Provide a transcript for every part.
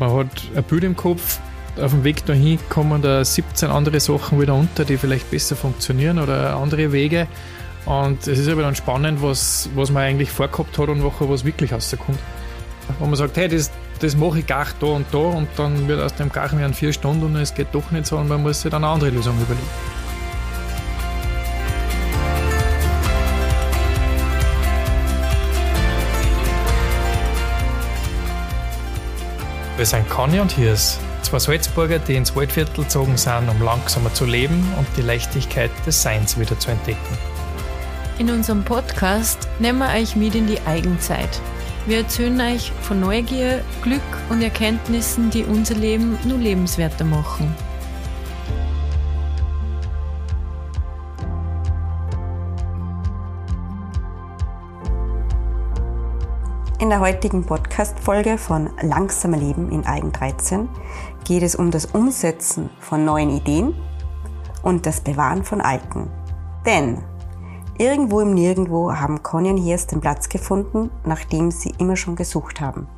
man hat ein Bild im Kopf, auf dem Weg dahin kommen da 17 andere Sachen wieder unter, die vielleicht besser funktionieren oder andere Wege. Und es ist aber dann spannend, was, was man eigentlich vorgehabt hat und nachher was wirklich rauskommt. Wo man sagt, hey, das, das mache ich gar da und da und dann wird aus dem gar werden vier Stunden und es geht doch nicht so und man muss sich dann eine andere Lösung überlegen. Wir sind Conny und Hirs, zwei Salzburger, die ins Waldviertel gezogen sind, um langsamer zu leben und die Leichtigkeit des Seins wieder zu entdecken. In unserem Podcast nehmen wir euch mit in die Eigenzeit. Wir erzählen euch von Neugier, Glück und Erkenntnissen, die unser Leben nur lebenswerter machen. In der heutigen Podcast-Folge von Langsamer Leben in Eigen 13 geht es um das Umsetzen von neuen Ideen und das Bewahren von alten. Denn Irgendwo im Nirgendwo haben Conny und Hiers den Platz gefunden, nachdem sie immer schon gesucht haben.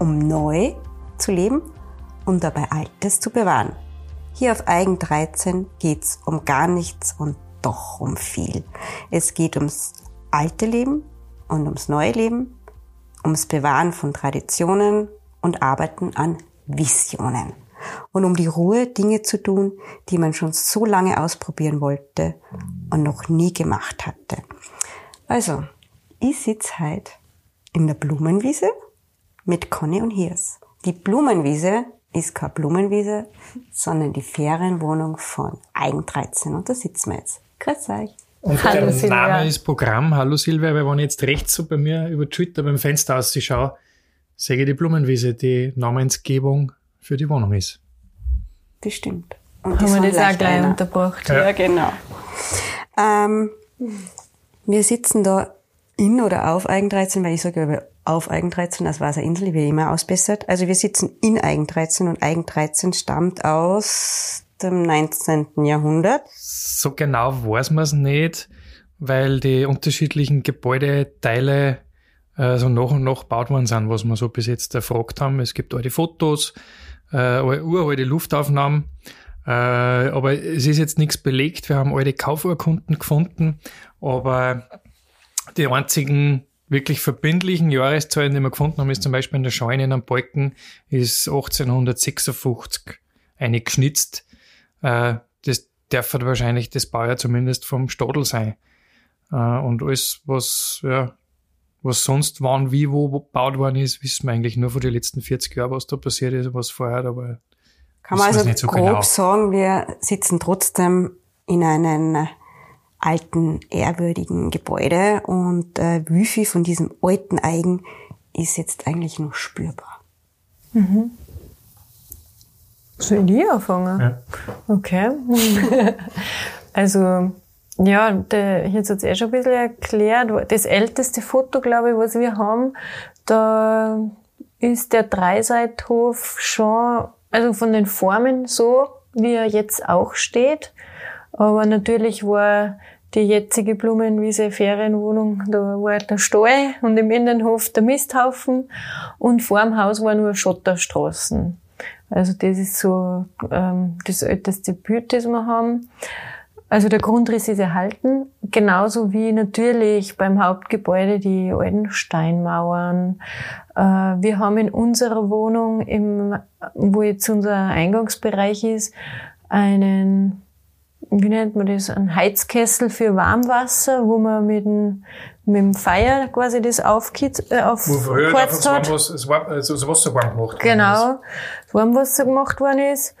Um neu zu leben und dabei Altes zu bewahren. Hier auf Eigen 13 geht's um gar nichts und doch um viel. Es geht ums alte Leben und ums neue Leben, ums Bewahren von Traditionen und Arbeiten an Visionen und um die Ruhe, Dinge zu tun, die man schon so lange ausprobieren wollte und noch nie gemacht hatte. Also, ich sitze heute in der Blumenwiese mit Conny und Hirs. Die Blumenwiese ist keine Blumenwiese, sondern die Ferienwohnung von Eigen 13. Und da sitzen wir jetzt. Grüß euch. Und Hallo, der Silvia. Name ist Programm. Hallo Silvia, weil wenn ich jetzt rechts so bei mir über Schulter beim Fenster ausschaue, sehe ich die Blumenwiese, die Namensgebung für die Wohnung ist. Das stimmt. Und das Haben wir das auch gleich einer. unterbracht. Ja, ja genau. Ähm, wir sitzen da in oder auf Eigen 13, weil ich sage auf Eigen 13, das war eine Insel, die wir immer ausbessert. Also wir sitzen in Eigen 13 und Eigen 13 stammt aus dem 19. Jahrhundert. So genau weiß man es nicht, weil die unterschiedlichen Gebäudeteile äh, so nach und nach gebaut worden sind, was wir so bis jetzt erfragt haben. Es gibt alte Fotos, äh, uralte Luftaufnahmen. Äh, aber es ist jetzt nichts belegt. Wir haben alte Kaufurkunden gefunden, aber die einzigen wirklich verbindlichen Jahreszahlen, die wir gefunden haben, ist zum Beispiel in der Scheune in einem Balken, ist 1856 eine geschnitzt. Äh, das darf halt wahrscheinlich das Baujahr zumindest vom Stadel sein. Äh, und alles, was ja, was sonst wann, wie, wo gebaut worden ist, wissen wir eigentlich nur von den letzten 40 Jahren, was da passiert ist, was vorher, aber kann man also so grob genau. sagen, wir sitzen trotzdem in einem alten, ehrwürdigen Gebäude und äh, wie viel von diesem alten Eigen ist jetzt eigentlich noch spürbar. Mhm. Soll ich anfangen? Ja. Okay. also ja, der, jetzt hat es eh schon ein bisschen erklärt. Das älteste Foto, glaube ich, was wir haben, da ist der Dreiseithof schon, also von den Formen so, wie er jetzt auch steht. Aber natürlich war die jetzige Blumenwiese Ferienwohnung, da war der Stall und im Innenhof der Misthaufen und vor dem Haus war nur Schotterstraßen. Also das ist so ähm, das älteste Bild, das wir haben. Also der Grundriss ist erhalten, genauso wie natürlich beim Hauptgebäude die alten Steinmauern. Äh, wir haben in unserer Wohnung, im, wo jetzt unser Eingangsbereich ist, einen, wie nennt man das, einen Heizkessel für Warmwasser, wo man mit dem, mit dem Feuer quasi das aufgeheizt äh, auf wo früher hat. Das, also das Wasser warm gemacht worden Genau, das Warmwasser gemacht worden ist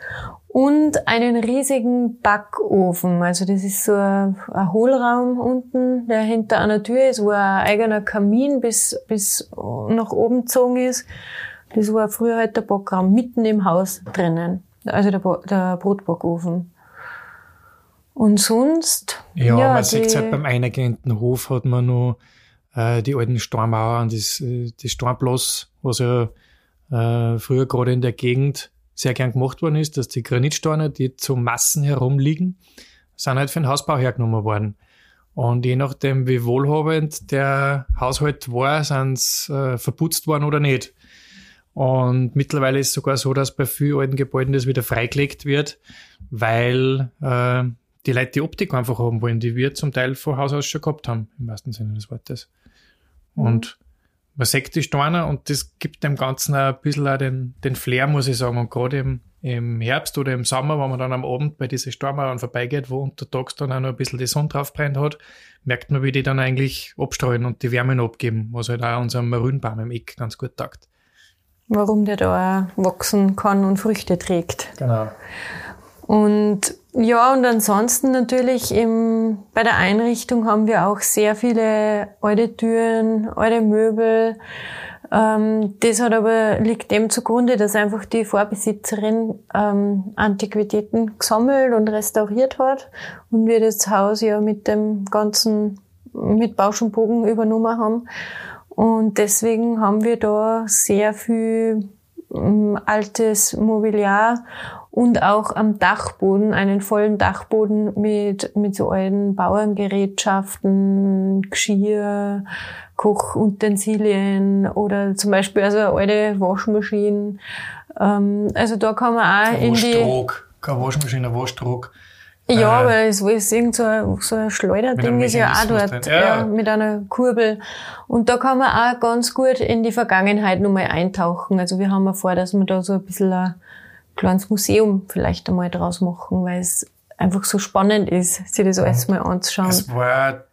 und einen riesigen Backofen. Also das ist so ein, ein, Hohlraum unten, der hinter einer Tür ist, wo ein eigener Kamin bis, bis nach oben gezogen ist. Das war früher halt der Backraum mitten im Haus drinnen. Also der, der Brotbackofen. Und sonst. Ja, ja man sieht halt beim eingehenden Hof hat man noch äh, die alten Stormauern, das, äh, das Stormbloss, was ja äh, früher gerade in der Gegend sehr gern gemacht worden ist, dass die Granitsteine, die zu Massen herumliegen, sind halt für den Hausbau hergenommen worden. Und je nachdem, wie wohlhabend der Haushalt war, sind sie äh, verputzt worden oder nicht. Und mittlerweile ist es sogar so, dass bei vielen alten Gebäuden das wieder freigelegt wird, weil äh, die Leute die Optik einfach haben wollen, die wir zum Teil von Haus aus schon gehabt haben, im wahrsten Sinne des Wortes. Mhm. Und man sieht die Steine und das gibt dem Ganzen ein bisschen auch den, den Flair, muss ich sagen. Und gerade im, im Herbst oder im Sommer, wenn man dann am Abend bei diesen Stormauern vorbeigeht, wo untertags dann auch noch ein bisschen die Sonne drauf brennt hat, merkt man, wie die dann eigentlich abstrahlen und die Wärme abgeben, was halt auch unserem Marünbaum im Eck ganz gut taugt. Warum der da auch wachsen kann und Früchte trägt. Genau. Und ja, und ansonsten natürlich im, bei der Einrichtung haben wir auch sehr viele alte Türen, alte Möbel. Ähm, das hat aber, liegt dem zugrunde, dass einfach die Vorbesitzerin ähm, Antiquitäten gesammelt und restauriert hat und wir das Haus ja mit dem ganzen, mit Bausch und Bogen übernommen haben. Und deswegen haben wir da sehr viel ähm, altes Mobiliar und auch am Dachboden, einen vollen Dachboden mit, mit so alten Bauerngerätschaften, Geschirr, Kochutensilien oder zum Beispiel also alte Waschmaschinen. Ähm, also da kann man auch in die... Keine Waschmaschine, ein Waschtrog. Ja, äh, aber es ist irgend so ein, so ein Schleuderding ist ja auch dort, ja. ja. mit einer Kurbel. Und da kann man auch ganz gut in die Vergangenheit nochmal eintauchen. Also wir haben ja vor, dass wir da so ein bisschen ein kleines Museum vielleicht einmal draus machen, weil es einfach so spannend ist, sich das alles mal anzuschauen. Es war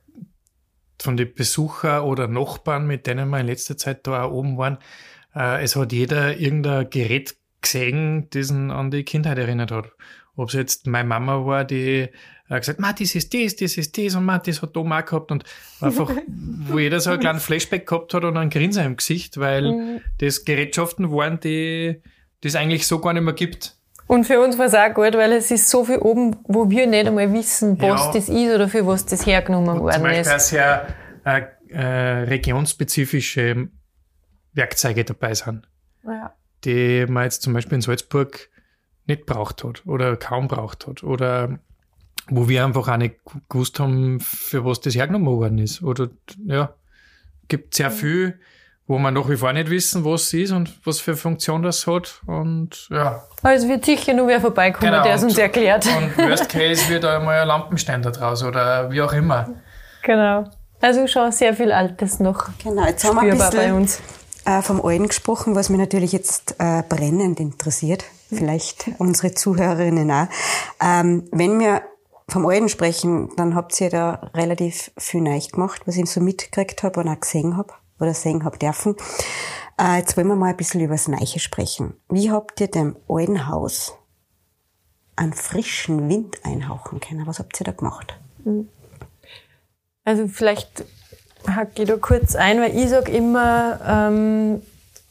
von den Besuchern oder Nachbarn, mit denen wir in letzter Zeit da auch oben waren, äh, es hat jeder irgendein Gerät gesehen, das ihn an die Kindheit erinnert hat. Ob es jetzt meine Mama war, die äh, gesagt, ma, das ist das, das ist das und ma, das hat Oma auch gehabt und einfach, wo jeder so einen kleinen Flashback gehabt hat und einen Grinser im Gesicht, weil mhm. das Gerätschaften waren, die das eigentlich so gar nicht mehr gibt. Und für uns war es auch gut, weil es ist so viel oben, wo wir nicht einmal wissen, was ja. das ist oder für was das hergenommen und worden zum Beispiel ist. sehr äh, äh, regionsspezifische Werkzeuge dabei sind, ja. die man jetzt zum Beispiel in Salzburg nicht braucht hat oder kaum braucht hat oder wo wir einfach auch nicht gewusst haben, für was das hergenommen worden ist. Oder ja, gibt sehr viel wo wir nach wie vor nicht wissen, was es ist und was für eine Funktion das hat. Und ja. Also wird sicher nur wer vorbeikommen, genau, der es uns erklärt. Und Worst Case wird einmal ein Lampenständer draus oder wie auch immer. Genau. Also schon sehr viel Altes noch. Genau, jetzt haben wir ein bisschen bei uns. Äh, vom Alten gesprochen, was mich natürlich jetzt äh, brennend interessiert. Vielleicht unsere Zuhörerinnen auch. Ähm, wenn wir vom Alten sprechen, dann habt ihr da relativ viel neu gemacht, was ich so mitgekriegt habe und auch gesehen habe oder sehen habt dürfen. Äh, jetzt wollen wir mal ein bisschen über das Neiche sprechen. Wie habt ihr dem alten Haus einen frischen Wind einhauchen können? Was habt ihr da gemacht? Also vielleicht hake ich da kurz ein, weil ich sage immer, ähm,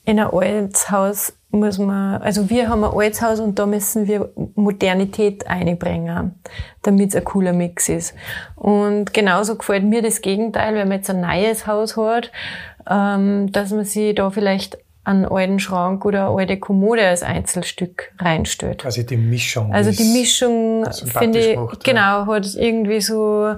in ein altes Haus muss man, also wir haben ein altes Haus und da müssen wir Modernität einbringen, damit es ein cooler Mix ist. Und genauso gefällt mir das Gegenteil, wenn man jetzt ein neues Haus hat, ähm, dass man sich da vielleicht einen alten Schrank oder eine alte Kommode als Einzelstück reinstellt. Also die Mischung. Also die Mischung, finde ich, macht, genau, hat irgendwie so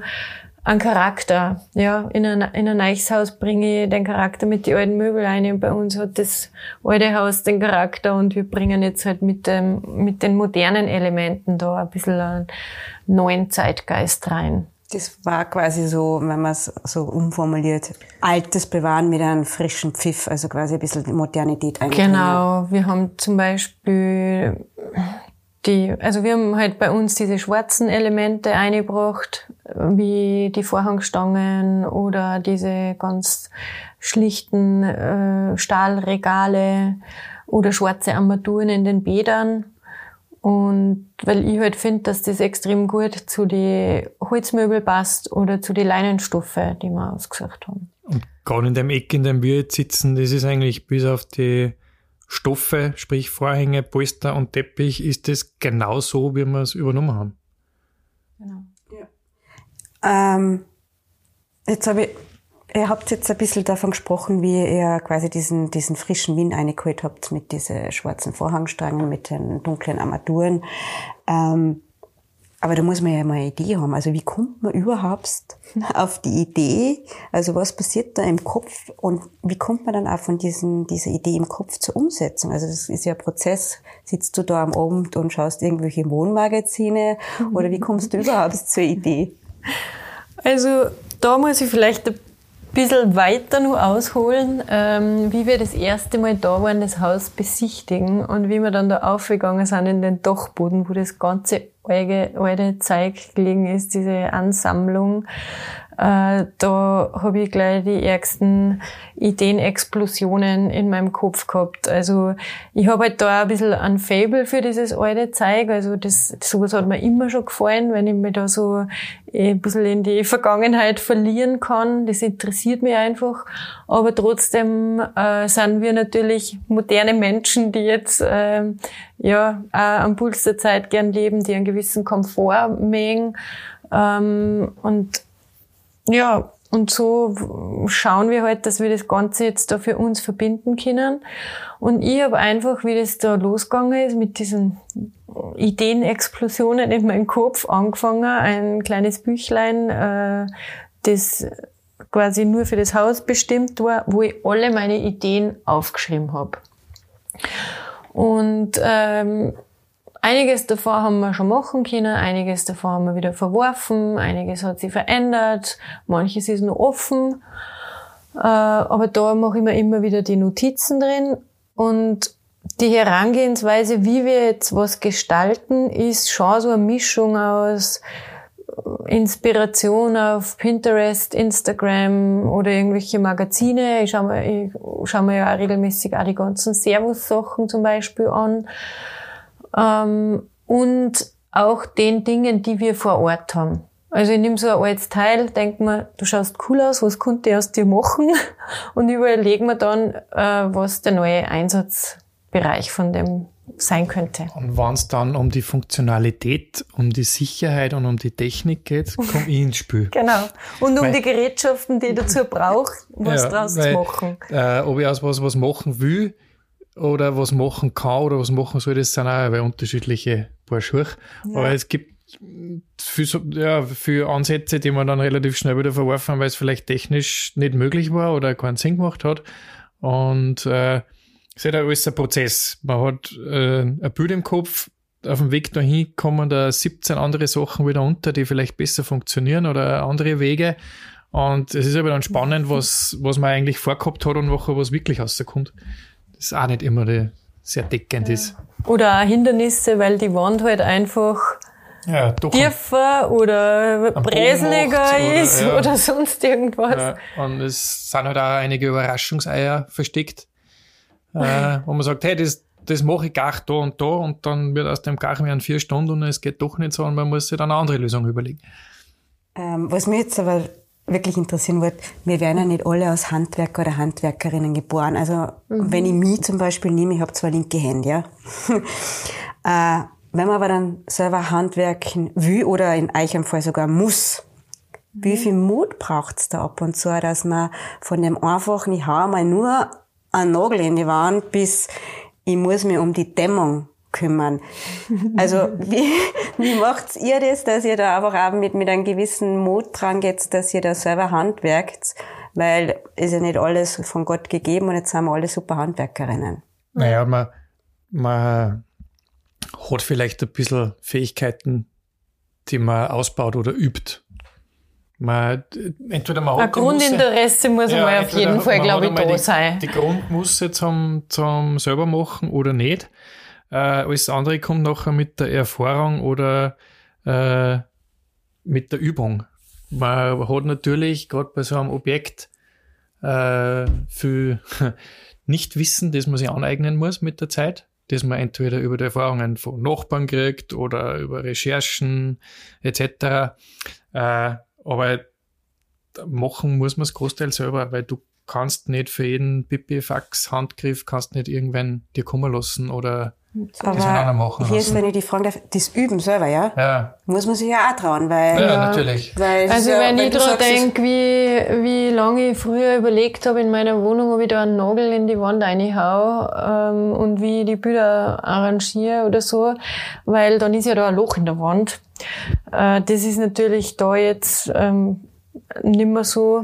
einen Charakter. Ja, in ein, in ein neues Haus bringe ich den Charakter mit den alten Möbeln ein. Und bei uns hat das alte Haus den Charakter und wir bringen jetzt halt mit dem, mit den modernen Elementen da ein bisschen einen neuen Zeitgeist rein. Das war quasi so, wenn man es so umformuliert, altes Bewahren mit einem frischen Pfiff, also quasi ein bisschen Modernität einbringen. Genau, wir haben zum Beispiel die, also wir haben halt bei uns diese schwarzen Elemente eingebracht, wie die Vorhangstangen oder diese ganz schlichten äh, Stahlregale oder schwarze Armaturen in den Bädern. Und weil ich halt finde, dass das extrem gut zu den Holzmöbel passt oder zu den Leinenstoffe, die wir ausgesucht haben. Und gerade in dem Eck, in dem wir jetzt sitzen, das ist eigentlich bis auf die Stoffe, sprich Vorhänge, Polster und Teppich, ist das genau so, wie wir es übernommen haben. Genau. Ja. Ähm, jetzt habe ich Ihr habt jetzt ein bisschen davon gesprochen, wie ihr quasi diesen, diesen frischen Wind eingeholt habt mit diesen schwarzen Vorhangstangen, mit den dunklen Armaturen. Ähm, aber da muss man ja mal eine Idee haben. Also wie kommt man überhaupt auf die Idee? Also was passiert da im Kopf und wie kommt man dann auch von diesen, dieser Idee im Kopf zur Umsetzung? Also das ist ja ein Prozess. Sitzt du da am Abend und schaust irgendwelche Wohnmagazine oder wie kommst du überhaupt zur Idee? Also da muss ich vielleicht ein bisschen weiter nur ausholen, ähm, wie wir das erste Mal da waren, das Haus besichtigen und wie wir dann da aufgegangen sind in den Dachboden, wo das ganze alte, alte Zeug gelegen ist, diese Ansammlung. Äh, da habe ich gleich die ärgsten Ideenexplosionen in meinem Kopf gehabt. Also ich habe halt da ein bisschen ein Fable für dieses alte Zeug. Also das sowas hat mir immer schon gefallen, wenn ich mich da so eh ein bisschen in die Vergangenheit verlieren kann. Das interessiert mich einfach. Aber trotzdem äh, sind wir natürlich moderne Menschen, die jetzt äh, ja auch am Puls der Zeit gern leben, die einen gewissen Komfort mögen. Ähm, und ja, und so schauen wir halt, dass wir das Ganze jetzt da für uns verbinden können. Und ich habe einfach, wie das da losgegangen ist, mit diesen Ideenexplosionen in meinem Kopf angefangen, ein kleines Büchlein, äh, das quasi nur für das Haus bestimmt war, wo ich alle meine Ideen aufgeschrieben habe. Und ähm, Einiges davon haben wir schon machen können, einiges davon haben wir wieder verworfen, einiges hat sich verändert, manches ist noch offen. Äh, aber da mache ich mir immer wieder die Notizen drin und die Herangehensweise, wie wir jetzt was gestalten, ist schon so eine Mischung aus Inspiration auf Pinterest, Instagram oder irgendwelche Magazine. Ich schaue mir, ich schaue mir ja auch regelmäßig auch die ganzen Servus-Sachen zum Beispiel an ähm, und auch den Dingen, die wir vor Ort haben. Also ich nehme so ein altes Teil, denke mir, du schaust cool aus, was könnte ich aus dir machen? Und überlege mir dann, äh, was der neue Einsatzbereich von dem sein könnte. Und wenn es dann um die Funktionalität, um die Sicherheit und um die Technik geht, komme ich ins Spiel. Genau. Und um weil, die Gerätschaften, die ich dazu brauche, was ja, draus weil, zu machen. Äh, ob ich aus was was machen will, oder was machen kann oder was machen soll, das sind auch unterschiedliche Paar Schuhe. Ja. Aber es gibt für, ja, für Ansätze, die man dann relativ schnell wieder verworfen weil es vielleicht technisch nicht möglich war oder keinen Sinn gemacht hat. Und äh, es ist halt alles ein Prozess. Man hat äh, ein Bild im Kopf, auf dem Weg dahin kommen da 17 andere Sachen wieder unter, die vielleicht besser funktionieren oder andere Wege. Und es ist aber dann spannend, was, was man eigentlich vorgehabt hat und was, was wirklich rauskommt das auch nicht immer die, sehr deckend ja. ist. Oder auch Hindernisse, weil die Wand halt einfach ja, tiefer oder bräseliger ist oder, ja. oder, sonst irgendwas. Ja, und es sind halt auch einige Überraschungseier versteckt, äh, wo man sagt, hey, das, das mache ich gar da und da und dann wird aus dem gar werden vier Stunden und es geht doch nicht so und man muss sich dann eine andere Lösung überlegen. Ähm, was mir jetzt aber wirklich interessieren würde, wir werden ja nicht alle als Handwerker oder Handwerkerinnen geboren. Also mhm. wenn ich mich zum Beispiel nehme, ich habe zwei linke Hände, ja. äh, wenn man aber dann selber handwerken will oder in eurem Fall sogar muss, mhm. wie viel Mut braucht's da ab und zu, dass man von dem einfachen, ich hau mal nur einen Nagel in die Wand, bis ich muss mich um die Dämmung kümmern. Also wie, wie macht's ihr das, dass ihr da einfach auch mit, mit einem gewissen Mut dran geht, dass ihr da selber handwerkt? Weil ist ja nicht alles von Gott gegeben und jetzt sind wir alle super Handwerkerinnen. Naja, man, man hat vielleicht ein bisschen Fähigkeiten, die man ausbaut oder übt. Man, entweder man hat ein Grundinteresse muss ja, mal auf jeden Fall, glaube ich, da die, sein. Die Grundmusse zum, zum selber machen oder nicht. Äh, alles andere kommt nachher mit der Erfahrung oder äh, mit der Übung. Man hat natürlich gerade bei so einem Objekt äh, viel Nichtwissen, das man sich aneignen muss mit der Zeit, das man entweder über die Erfahrungen von Nachbarn kriegt oder über Recherchen etc. Äh, aber machen muss man es großteils selber, weil du kannst nicht für jeden Pipifax Handgriff kannst nicht irgendwann dir kommen lassen oder Aber Das will einer machen hier ist, wenn ich die fragen darf, das Üben selber, ja? Ja, Muss man sich ja auch trauen, weil, ja, natürlich. weil es Also ja, wenn ich es- denke, wie, wie lange ich früher überlegt habe in meiner Wohnung, ob ich da einen Nagel in die Wand reinhau ähm, und wie ich die Bilder arrangiere oder so, weil dann ist ja da ein Loch in der Wand. Äh, das ist natürlich da jetzt ähm, nicht mehr so.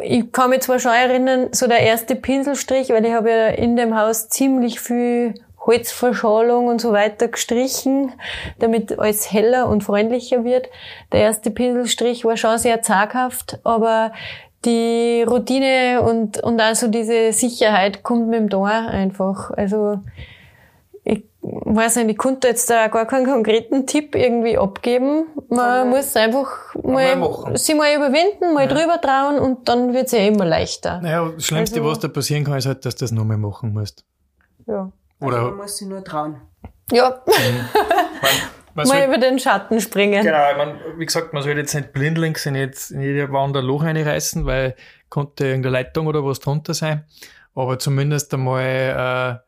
Ich kann mich zwar schon erinnern, so der erste Pinselstrich, weil ich habe ja in dem Haus ziemlich viel Holzverschalung und so weiter gestrichen, damit alles heller und freundlicher wird. Der erste Pinselstrich war schon sehr zaghaft, aber die Routine und, und also diese Sicherheit kommt mit dem Tor einfach. Also, ich weiß nicht, ich konnte jetzt da gar keinen konkreten Tipp irgendwie abgeben. Man muss einfach mal, machen. sich mal überwinden, mal drüber trauen und dann wird's ja immer leichter. Naja, das Schlimmste, Also- was da passieren kann, ist halt, dass du das nochmal machen musst. Ja. Also man Oder, muss sich nur trauen. Ja, was mal halt, über den Schatten springen. genau, ich mein, wie gesagt, man soll jetzt nicht blindlings in, jetzt, in jede Wand ein Loch reinreißen, weil konnte irgendeine Leitung oder was drunter sein. Aber zumindest einmal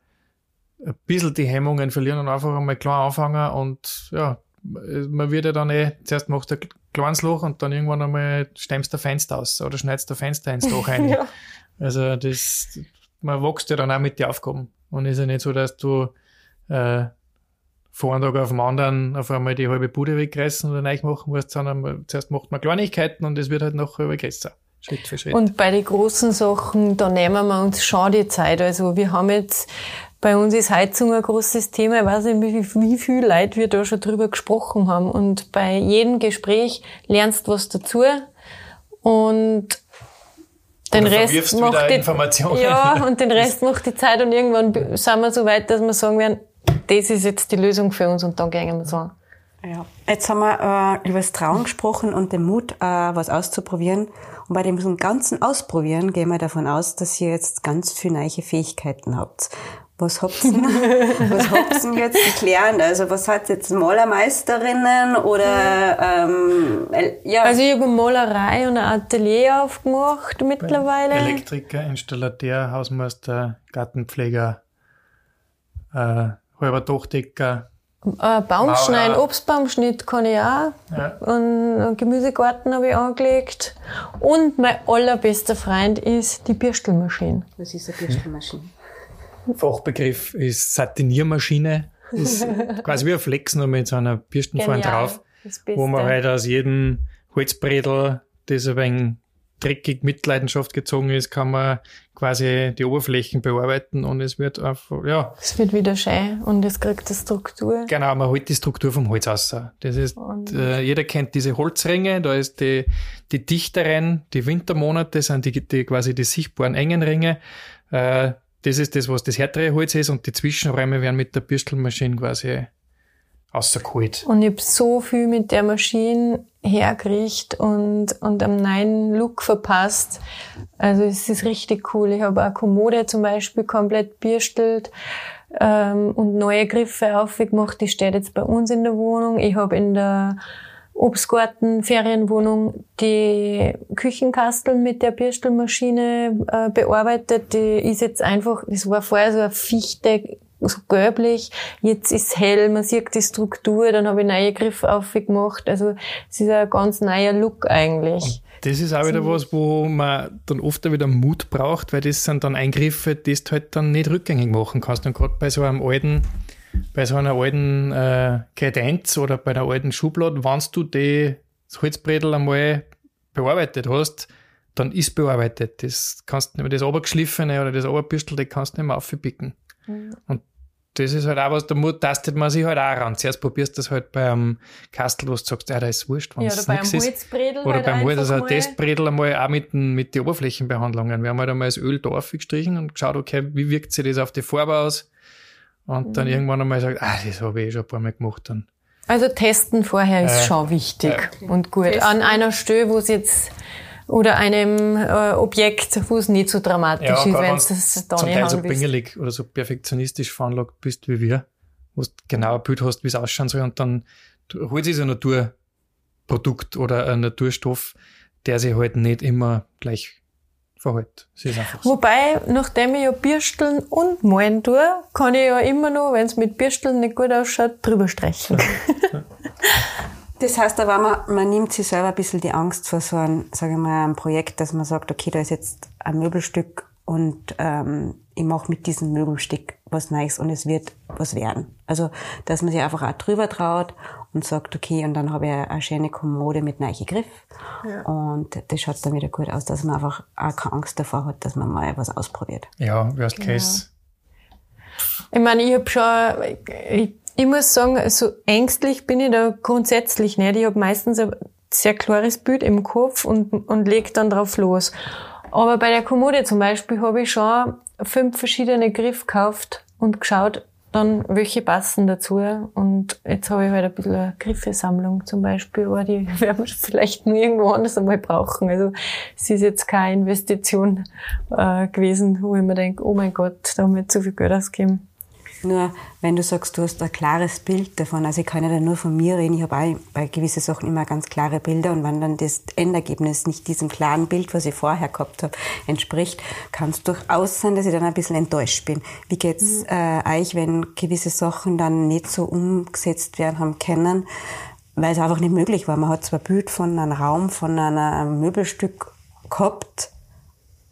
äh, ein bisschen die Hemmungen verlieren und einfach einmal klar anfangen und ja, man wird ja dann eh, zuerst machst du ein kleines Loch und dann irgendwann einmal stemmst du ein Fenster aus oder schneidest ein Fenster ins Loch rein. Ja. Also das, man wächst ja dann auch mit den Aufgaben. Und ist ja nicht so, dass du äh, von einem Tag auf den anderen auf einmal die halbe Bude wegreißen oder neu machen musst, sondern zuerst macht man Kleinigkeiten und es wird halt noch größer. Schritt für Schritt. Und bei den großen Sachen, da nehmen wir uns schon die Zeit. Also wir haben jetzt, bei uns ist Heizung ein großes Thema. Ich weiß nicht, wie, wie viel Leute wir da schon drüber gesprochen haben. Und bei jedem Gespräch lernst du was dazu. Und den Oder Rest macht die, Informationen. ja, und den Rest macht die Zeit. Und irgendwann sind wir so weit, dass wir sagen werden, das ist jetzt die Lösung für uns und dann gehen wir so. Ja. Jetzt haben wir äh, über das Trauen gesprochen und den Mut, äh, was auszuprobieren. Und bei dem ganzen Ausprobieren gehen wir davon aus, dass ihr jetzt ganz viele neue Fähigkeiten habt. Was habt ihr, was habt ihr jetzt gelernt? Also was hat jetzt Malermeisterinnen oder ähm, ja, Also ich habe eine Malerei und ein Atelier aufgemacht mittlerweile. Elektriker, Installateur, Hausmeister, Gartenpfleger, äh, halber Dachdecker. Äh, Baumschneiden, Maurer. Obstbaumschnitt kann ich auch. Ja. Und einen Gemüsegarten habe ich angelegt. Und mein allerbester Freund ist die Bürstelmaschine. was ist eine Bürstelmaschine? Fachbegriff ist Satiniermaschine. Ist quasi wie ein Flex nur mit so einer Bürsten vorne drauf, wo man halt aus jedem Holzbredel, das ein wenig dreckig mit Leidenschaft gezogen ist, kann man quasi die Oberflächen bearbeiten und es wird einfach, ja, es wird wieder schön und es kriegt eine Struktur. Genau, man holt die Struktur vom Holz aus. Das ist, äh, jeder kennt diese Holzringe, da ist die, die dichteren, die Wintermonate sind die, die quasi die sichtbaren engen Ringe. Äh, das ist das, was das härtere Holz ist und die Zwischenräume werden mit der Bürstelmaschine quasi rausgeholt. Und ich habe so viel mit der Maschine hergerichtet und, und einen neuen Look verpasst. Also es ist richtig cool. Ich habe eine Kommode zum Beispiel komplett bürstelt ähm, und neue Griffe aufgemacht. Die steht jetzt bei uns in der Wohnung. Ich habe in der Obstgarten, Ferienwohnung, die Küchenkasteln mit der Bürstelmaschine äh, bearbeitet. Die ist jetzt einfach, das war vorher so eine Fichte, so gelblich, jetzt ist hell, man sieht die Struktur, dann habe ich neue Griffe aufgemacht. Also es ist ein ganz neuer Look eigentlich. Das ist auch wieder was, wo man dann oft wieder Mut braucht, weil das sind dann Eingriffe, die du halt dann nicht rückgängig machen kannst. Und gerade bei so einem alten, bei so einer alten äh, Kredenz oder bei einer alten Schublade, wenn du die, das Holzbredel einmal bearbeitet hast, dann ist bearbeitet. Das kannst du nicht mehr, das Obergeschliffene oder das Oberbürstel, das kannst du nicht mehr aufpicken. Und das ist halt auch was, da tastet man sich halt auch ran. Zuerst probierst du das halt bei einem Kastel, wo du sagst, ja, da ist wurscht, wenn Ja, es nichts ist. Holzbredel Oder halt beim Holz, also. Testbredel einmal auch mit, den, mit den Oberflächenbehandlungen. Wir haben halt einmal das Öl da aufgestrichen und geschaut, okay, wie wirkt sich das auf die Farbe aus? Und Mhm. dann irgendwann einmal gesagt, ah, das habe ich eh schon ein paar Mal gemacht. Dann. Also testen vorher ist Äh, schon wichtig und gut. Testen. An einer Stelle, wo es jetzt oder einem äh, Objekt, wo es nicht so dramatisch ist, gerade wenn wenn's es das da zum Teil so haben willst. pingelig oder so perfektionistisch veranlagt bist wie wir, wo du genau ein Bild hast, wie es ausschauen soll und dann du- Holz ist ein Naturprodukt oder ein Naturstoff, der sich halt nicht immer gleich verhält. Es ist einfach so. Wobei, nachdem ich ja Bürsteln und malen tue, kann ich ja immer noch, wenn es mit Bürsteln nicht gut ausschaut, drüber streichen. Das heißt aber, man, man nimmt sich selber ein bisschen die Angst vor so einem, sage ich mal, einem Projekt, dass man sagt, okay, da ist jetzt ein Möbelstück und ähm, ich mache mit diesem Möbelstück was Neues und es wird was werden. Also, dass man sich einfach auch drüber traut und sagt, okay, und dann habe ich eine schöne Kommode mit neuen Griff. Ja. Und das schaut dann wieder gut aus, dass man einfach auch keine Angst davor hat, dass man mal was ausprobiert. Ja, worst case. Ich meine, ich habe schon, ich, ich muss sagen, so ängstlich bin ich da grundsätzlich nicht. Ich habe meistens ein sehr klares Bild im Kopf und, und leg dann drauf los. Aber bei der Kommode zum Beispiel habe ich schon fünf verschiedene Griff gekauft und geschaut, dann welche passen dazu. Und jetzt habe ich halt ein bisschen eine Griffesammlung zum Beispiel, aber die werden wir vielleicht nur irgendwo anders einmal brauchen. Also es ist jetzt keine Investition äh, gewesen, wo ich mir denke, oh mein Gott, da haben wir zu viel Geld ausgegeben. Nur wenn du sagst, du hast ein klares Bild davon, also ich kann ja dann nur von mir reden, ich habe auch bei gewissen Sachen immer ganz klare Bilder und wenn dann das Endergebnis nicht diesem klaren Bild, was ich vorher gehabt habe, entspricht, kann es durchaus sein, dass ich dann ein bisschen enttäuscht bin. Wie geht's mhm. äh, euch, wenn gewisse Sachen dann nicht so umgesetzt werden haben können, weil es einfach nicht möglich war. Man hat zwar ein Bild von einem Raum, von einem Möbelstück gehabt,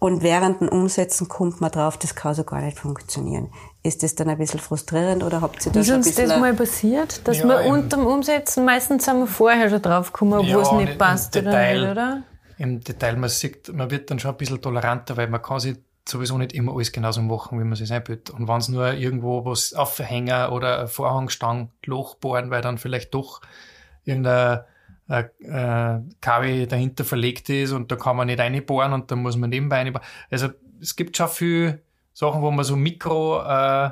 und während dem Umsetzen kommt man drauf, das kann so gar nicht funktionieren. Ist das dann ein bisschen frustrierend oder habt ihr da ist schon ein bisschen... Ist uns das mal passiert? Dass ja, wir unter dem Umsetzen, meistens sind wir vorher schon drauf gekommen, obwohl ja, es nicht passt oder Detail, nicht, oder? Im Detail, man sieht, man wird dann schon ein bisschen toleranter, weil man kann sich sowieso nicht immer alles genauso machen, wie man sich einbildet. Und wenn es nur irgendwo was aufhängen oder ein Vorhangstang Loch bohren, weil dann vielleicht doch irgendein äh, äh, Kabel dahinter verlegt ist und da kann man nicht reinbohren und da muss man nebenbei reinbohren. Also es gibt schon viel Sachen, wo man so Mikro äh,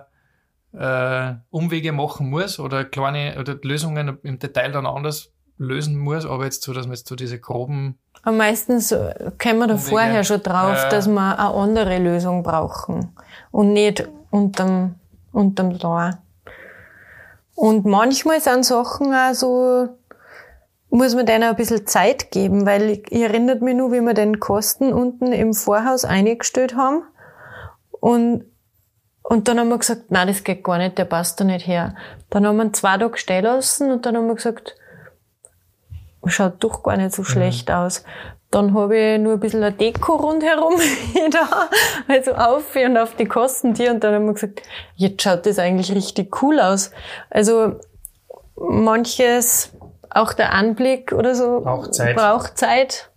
äh, Umwege machen muss oder kleine oder Lösungen im Detail dann anders lösen muss, aber jetzt so, dass man jetzt so diese groben aber meistens kommen wir da vorher schon drauf, äh, dass wir eine andere Lösung brauchen und nicht unterm, unterm Tor. Und manchmal sind Sachen auch so, muss man denen ein bisschen Zeit geben, weil ich, ich erinnert mich nur, wie wir den Kosten unten im Vorhaus eingestellt haben. Und, und dann haben wir gesagt, nein, das geht gar nicht, der passt da nicht her. Dann haben wir ihn zwei Tage stehen lassen und dann haben wir gesagt, schaut doch gar nicht so mhm. schlecht mhm. aus. Dann habe ich nur ein bisschen eine Deko rundherum da, also auf und auf die Kosten die und dann haben wir gesagt, jetzt schaut das eigentlich richtig cool aus. Also manches auch der Anblick oder so braucht Zeit. Braucht Zeit.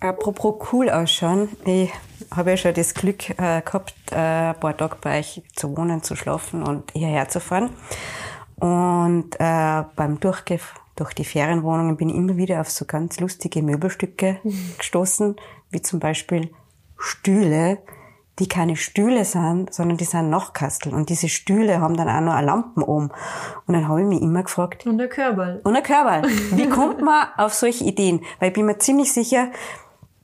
Apropos cool ausschauen, ich habe ja schon das Glück äh, gehabt, äh, ein paar Tage bei euch zu wohnen, zu schlafen und hierher zu fahren. Und äh, beim Durchgehen durch die Ferienwohnungen bin ich immer wieder auf so ganz lustige Möbelstücke mhm. gestoßen, wie zum Beispiel Stühle, die keine Stühle sind, sondern die sind Nachkastel. Und diese Stühle haben dann auch noch eine Lampen oben. Und dann habe ich mich immer gefragt. Und ein Körbel. Und ein Körbel. Wie kommt man auf solche Ideen? Weil ich bin mir ziemlich sicher,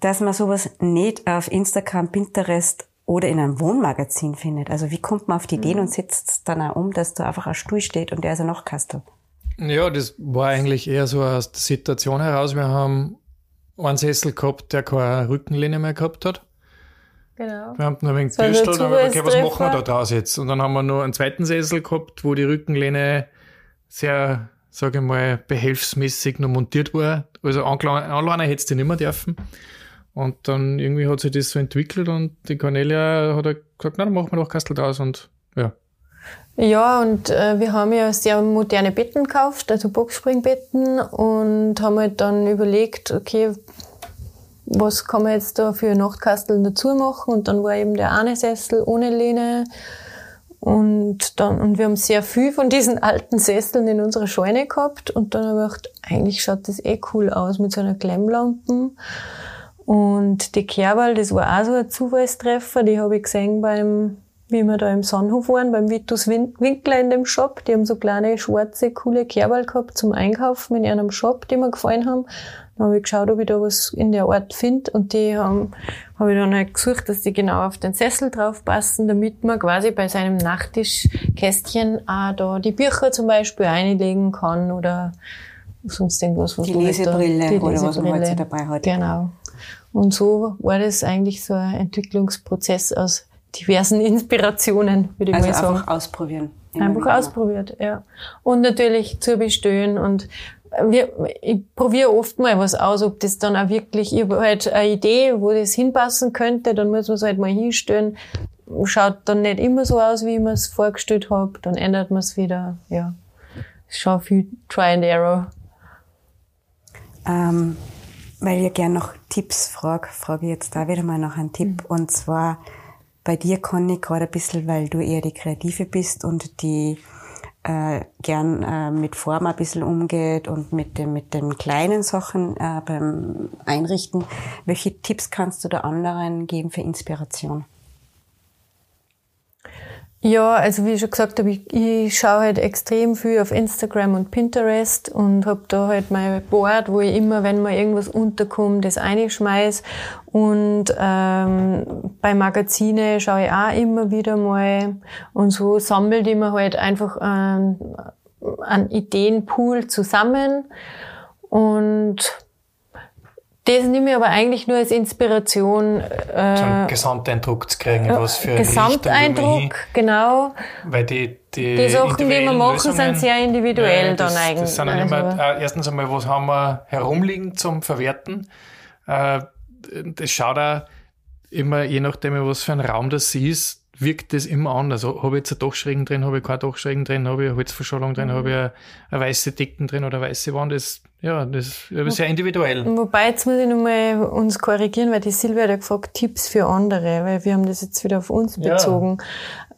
dass man sowas nicht auf Instagram, Pinterest oder in einem Wohnmagazin findet. Also wie kommt man auf die Ideen mhm. und setzt es dann auch um, dass da einfach ein Stuhl steht und der ist ein Nachkastel? Ja, das war eigentlich eher so aus der Situation heraus. Wir haben einen Sessel gehabt, der keine Rückenlehne mehr gehabt hat. Genau. Wir haben noch ein wenig gebürstet und okay, was machen wir da draus jetzt? Und dann haben wir noch einen zweiten Sessel gehabt, wo die Rückenlehne sehr, sage ich mal, behelfsmäßig noch montiert war. Also anlernen hätte du nicht mehr dürfen. Und dann irgendwie hat sich das so entwickelt und die Cornelia hat gesagt, na, dann machen wir doch Kastel draus und ja. Ja, und äh, wir haben ja sehr moderne Betten gekauft, also Boxspringbetten und haben halt dann überlegt, okay, was kann man jetzt da für Nachtkasteln dazu machen? Und dann war eben der eine Sessel ohne Lehne. Und dann, und wir haben sehr viel von diesen alten Sesseln in unserer Scheune gehabt. Und dann haben wir gedacht, eigentlich schaut das eh cool aus mit so einer Klemmlampen. Und die Kerbal, das war auch so ein Zufallstreffer, die habe ich gesehen beim, wie wir da im Sonnenhof waren, beim Vitus Winkler in dem Shop. Die haben so kleine, schwarze, coole Kerbal gehabt zum Einkaufen in einem Shop, die mir gefallen haben. Dann habe ich geschaut, ob ich da was in der Art finde und die haben, habe ich dann halt gesucht, dass die genau auf den Sessel drauf passen, damit man quasi bei seinem Nachttischkästchen auch da die Bücher zum Beispiel einlegen kann oder sonst irgendwas, was die Lesebrille, die oder was man halt dabei hat. Genau. Und so war das eigentlich so ein Entwicklungsprozess aus diversen Inspirationen, würde ich also mal sagen. einfach ausprobieren. Einfach ausprobiert, ja. Und natürlich zu bestellen und wir, ich probiere oft mal was aus, ob das dann auch wirklich, ich habe halt eine Idee, wo das hinpassen könnte, dann muss man es halt mal hinstellen. Schaut dann nicht immer so aus, wie ich mir es vorgestellt habe, dann ändert man es wieder, ja. Ist schon viel Try and Error. Ähm, weil ich gerne noch Tipps frage, frage ich jetzt da wieder mal nach einen Tipp. Mhm. Und zwar bei dir, Conny, gerade ein bisschen, weil du eher die Kreative bist und die äh, gern äh, mit Form ein bisschen umgeht und mit, dem, mit den kleinen Sachen äh, beim Einrichten. Welche Tipps kannst du da anderen geben für Inspiration? Ja, also wie ich schon gesagt habe, ich, ich schaue halt extrem viel auf Instagram und Pinterest und habe da halt mein Board, wo ich immer, wenn mal irgendwas unterkommt, das einschmeiß. Und ähm, bei Magazine schaue ich auch immer wieder mal und so sammelt ich mir halt einfach einen, einen Ideenpool zusammen und das nehme ich aber eigentlich nur als Inspiration. Äh, so einen Gesamteindruck zu kriegen, was für Gesamteindruck, genau. Weil die, die, die Sachen, die wir machen, Lösungen, sind sehr individuell ja, das, dann eigentlich. Das sind also. immer, äh, erstens einmal, was haben wir herumliegen zum Verwerten. Äh, das schaut auch immer, je nachdem, was für ein Raum das ist, wirkt das immer anders. Also, habe ich jetzt eine Dachschrägen drin, habe ich keine Dachschrägen drin, habe ich eine Holzverschallung drin, mhm. habe ich eine, eine, weiße Decken drin oder eine weiße Wand. Das, ja, das ist sehr individuell. Wobei, jetzt muss ich nochmal uns korrigieren, weil die Silvia hat ja gefragt, Tipps für andere, weil wir haben das jetzt wieder auf uns bezogen.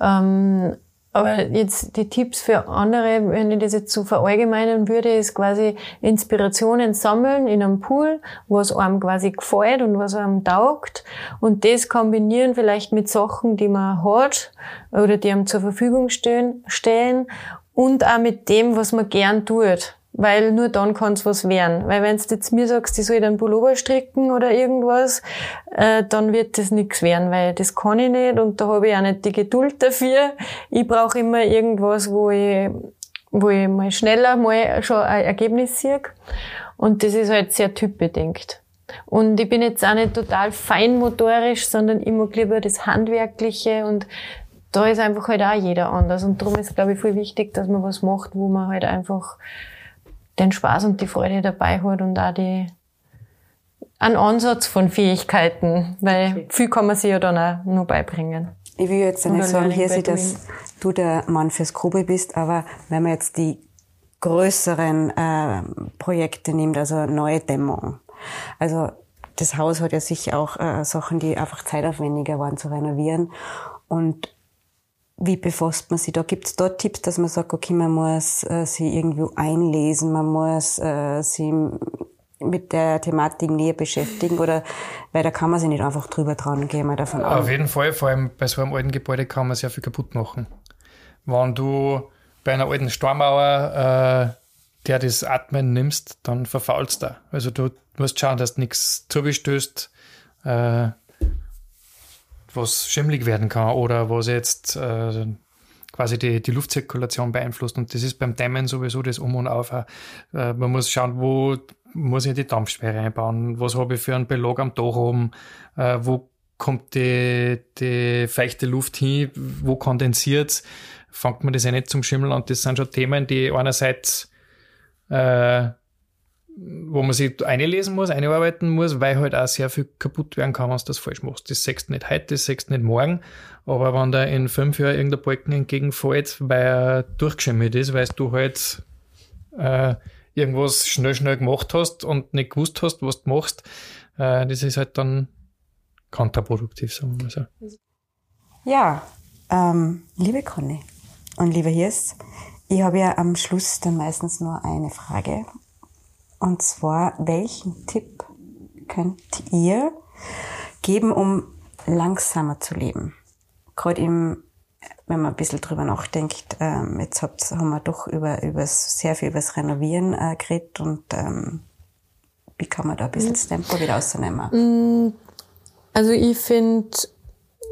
Ja. Ähm, aber jetzt die Tipps für andere, wenn ich das jetzt so verallgemeinern würde, ist quasi Inspirationen sammeln in einem Pool, was einem quasi gefällt und was einem taugt. Und das kombinieren vielleicht mit Sachen, die man hat oder die einem zur Verfügung stehen, stehen und auch mit dem, was man gern tut weil nur dann kann es was werden. Weil wenn du jetzt mir sagst, ich soll einen Pullover stricken oder irgendwas, äh, dann wird das nichts werden, weil das kann ich nicht und da habe ich auch nicht die Geduld dafür. Ich brauche immer irgendwas, wo ich, wo ich mal schneller mal schon ein Ergebnis sehe. Und das ist halt sehr typbedingt. Und ich bin jetzt auch nicht total feinmotorisch, sondern mag lieber das Handwerkliche und da ist einfach halt auch jeder anders. Und darum ist, glaube ich, viel wichtig, dass man was macht, wo man halt einfach den Spaß und die Freude dabei hat und auch die, einen Ansatz von Fähigkeiten, weil okay. viel kann man sich ja dann auch nur beibringen. Ich will jetzt nicht sagen, hier sie, dass du der Mann fürs Grobe bist, aber wenn man jetzt die größeren äh, Projekte nimmt, also neue Dämmung, also das Haus hat ja sicher auch äh, Sachen, die einfach zeitaufwendiger waren zu renovieren und wie befasst man sich da? Gibt es dort Tipps, dass man sagt, okay, man muss äh, sich irgendwo einlesen, man muss äh, sich mit der Thematik näher beschäftigen oder weil da kann man sich nicht einfach drüber dran gehen, mal davon Auf jeden Fall, vor allem bei so einem alten Gebäude kann man sehr viel kaputt machen. Wenn du bei einer alten Stormauer äh, der das Atmen nimmst, dann verfaulst du. Also du musst schauen, dass du nichts zubestößt. Äh, was schimmlig werden kann oder was jetzt äh, quasi die, die Luftzirkulation beeinflusst. Und das ist beim Dämmen sowieso das Um und Auf. Äh, man muss schauen, wo muss ich die Dampfsperre einbauen, was habe ich für einen Belag am Dach oben, äh, wo kommt die, die feuchte Luft hin, wo kondensiert fängt man das ja nicht zum Schimmeln und das sind schon Themen, die einerseits äh, wo man sich einlesen muss, einarbeiten muss, weil halt auch sehr viel kaputt werden kann, wenn du das falsch machst. Das sagst du nicht heute, das sagst du nicht morgen, aber wenn da in fünf Jahren irgendein Balken entgegenfällt, weil er durchgeschimmelt ist, weil du halt äh, irgendwas schnell, schnell gemacht hast und nicht gewusst hast, was du machst, äh, das ist halt dann kontraproduktiv, sagen wir mal so. Ja, ähm, liebe Conny und lieber Hirs, ich habe ja am Schluss dann meistens nur eine Frage und zwar, welchen Tipp könnt ihr geben, um langsamer zu leben? Gerade im, wenn man ein bisschen drüber nachdenkt, ähm, jetzt habt, haben wir doch über, über sehr viel über das Renovieren äh, geredet und ähm, wie kann man da ein bisschen das Tempo wieder rausnehmen? Mm, also ich finde,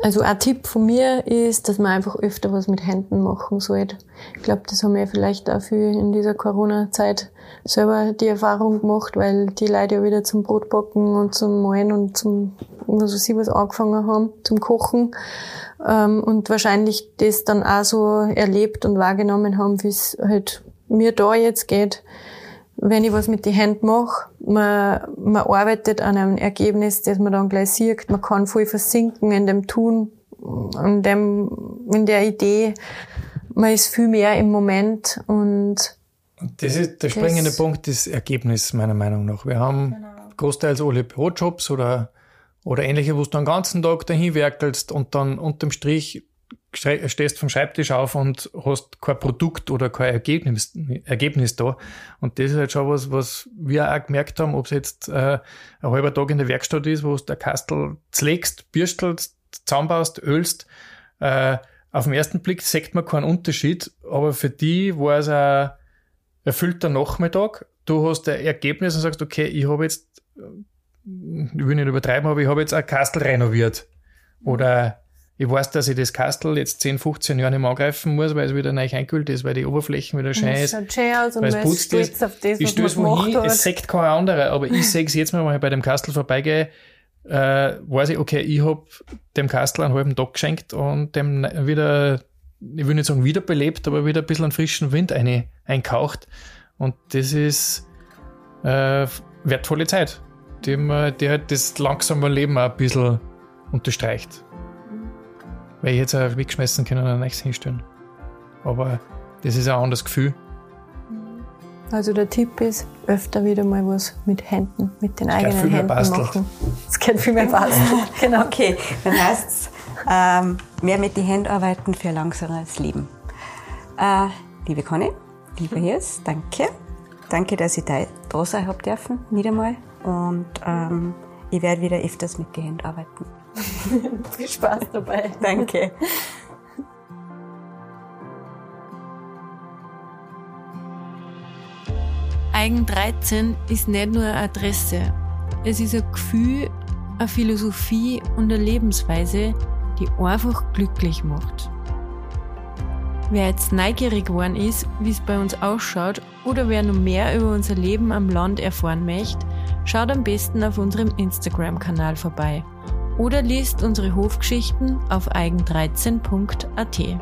Also ein Tipp von mir ist, dass man einfach öfter was mit Händen machen sollte. Ich glaube, das haben wir vielleicht dafür in dieser Corona-Zeit selber die Erfahrung gemacht, weil die Leute ja wieder zum Brotbacken und zum Malen und zum, was weiß ich, was angefangen haben, zum Kochen. Ähm, und wahrscheinlich das dann auch so erlebt und wahrgenommen haben, wie es halt mir da jetzt geht wenn ich was mit den Händen mache, man, man arbeitet an einem Ergebnis, das man dann gleich sieht. Man kann voll versinken in dem Tun, in, dem, in der Idee. Man ist viel mehr im Moment und das ist der springende Punkt, das Ergebnis meiner Meinung nach. Wir haben genau. großteils alle Brotjobs oder, oder ähnliche, wo du den ganzen Tag dahin werkelst und dann unterm Strich stehst vom Schreibtisch auf und hast kein Produkt oder kein Ergebnis, Ergebnis da. Und das ist halt schon was, was wir auch gemerkt haben, ob es jetzt äh, ein halber Tag in der Werkstatt ist, wo du der Kastel zlegst, bürstelst, zusammenbaust, ölst. Äh, auf den ersten Blick sieht man keinen Unterschied, aber für die war es ein erfüllter Nachmittag. Du hast ein Ergebnis und sagst, okay, ich habe jetzt, ich will nicht übertreiben, aber ich habe jetzt ein Kastel renoviert. Oder ich weiß, dass ich das Kastel jetzt 10, 15 Jahre nicht mehr angreifen muss, weil es wieder neu eingekühlt ist, weil die Oberflächen wieder schön ist. Aus weil es putzt ist. Auf das, ich stöße wohin, es sagt kein anderer, aber ich sehe es jetzt mal, wenn ich bei dem Kastel vorbeigehe, äh, weiß ich, okay, ich habe dem Kastel einen halben Tag geschenkt und dem wieder, ich will nicht sagen wiederbelebt, aber wieder ein bisschen einen frischen Wind eine, einkaucht. Und das ist äh, wertvolle Zeit, die, man, die halt das langsame Leben auch ein bisschen unterstreicht. Weil ich jetzt auch weggeschmissen können und ein nächstes hinstellen. Aber das ist ein anderes Gefühl. Also der Tipp ist, öfter wieder mal was mit Händen, mit den das eigenen viel Händen mehr machen. Es geht viel mehr basteln. genau. Okay, dann heißt es, ähm, mehr mit den Händen arbeiten für ein langsames Leben. Äh, liebe Conny, lieber Hirs, danke. Danke, dass ich da, da sein habe dürfen, wieder mal. Und ähm, ich werde wieder öfters mit den Händen arbeiten. Viel Spaß dabei. Danke. Eigen 13 ist nicht nur eine Adresse. Es ist ein Gefühl, eine Philosophie und eine Lebensweise, die einfach glücklich macht. Wer jetzt neugierig geworden ist, wie es bei uns ausschaut, oder wer noch mehr über unser Leben am Land erfahren möchte, schaut am besten auf unserem Instagram-Kanal vorbei oder liest unsere Hofgeschichten auf eigen13.at.